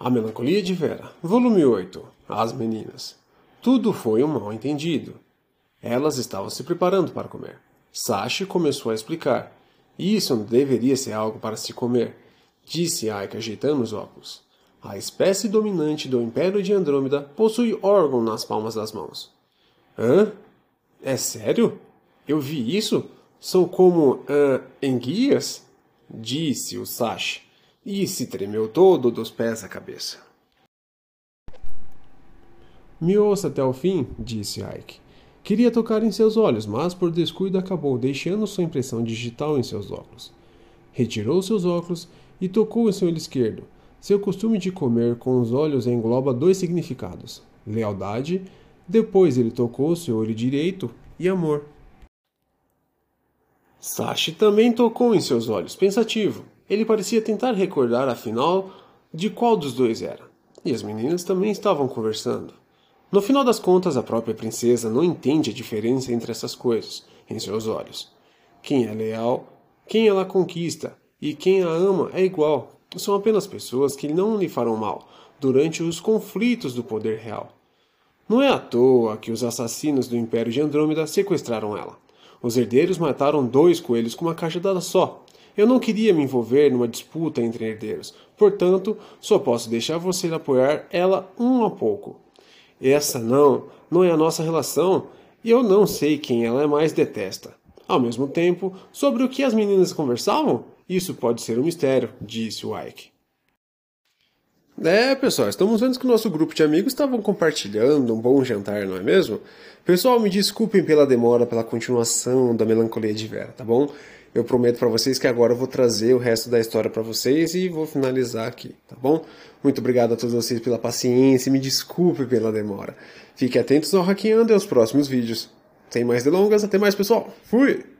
A Melancolia de Vera, volume 8 As Meninas. Tudo foi um mal entendido. Elas estavam se preparando para comer. Sashi começou a explicar. Isso não deveria ser algo para se comer, disse Aika ajeitando os óculos. A espécie dominante do Império de Andrômeda possui órgão nas palmas das mãos. Hã? É sério? Eu vi isso? São como hã, enguias? Disse o Sashi e se tremeu todo dos pés à cabeça. Me ouça até o fim, disse Ike. Queria tocar em seus olhos, mas por descuido acabou deixando sua impressão digital em seus óculos. Retirou seus óculos e tocou em seu olho esquerdo. Seu costume de comer com os olhos engloba dois significados: lealdade. Depois ele tocou seu olho direito e amor. Sashi também tocou em seus olhos, pensativo. Ele parecia tentar recordar, afinal, de qual dos dois era. E as meninas também estavam conversando. No final das contas, a própria princesa não entende a diferença entre essas coisas em seus olhos. Quem é leal, quem ela conquista e quem a ama é igual. São apenas pessoas que não lhe farão mal durante os conflitos do poder real. Não é à toa que os assassinos do Império de Andrômeda sequestraram ela. Os herdeiros mataram dois coelhos com uma cajadada só, eu não queria me envolver numa disputa entre herdeiros, portanto, só posso deixar você apoiar ela um a pouco. Essa não, não é a nossa relação, e eu não sei quem ela mais detesta. Ao mesmo tempo, sobre o que as meninas conversavam, isso pode ser um mistério, disse o Ike. É, pessoal, estamos vendo que o nosso grupo de amigos estavam compartilhando um bom jantar, não é mesmo? Pessoal, me desculpem pela demora, pela continuação da melancolia de Vera, tá bom? Eu prometo para vocês que agora eu vou trazer o resto da história para vocês e vou finalizar aqui, tá bom? Muito obrigado a todos vocês pela paciência, me desculpe pela demora. Fiquem atentos ao Hackeando e aos próximos vídeos. Sem mais delongas, até mais pessoal. Fui!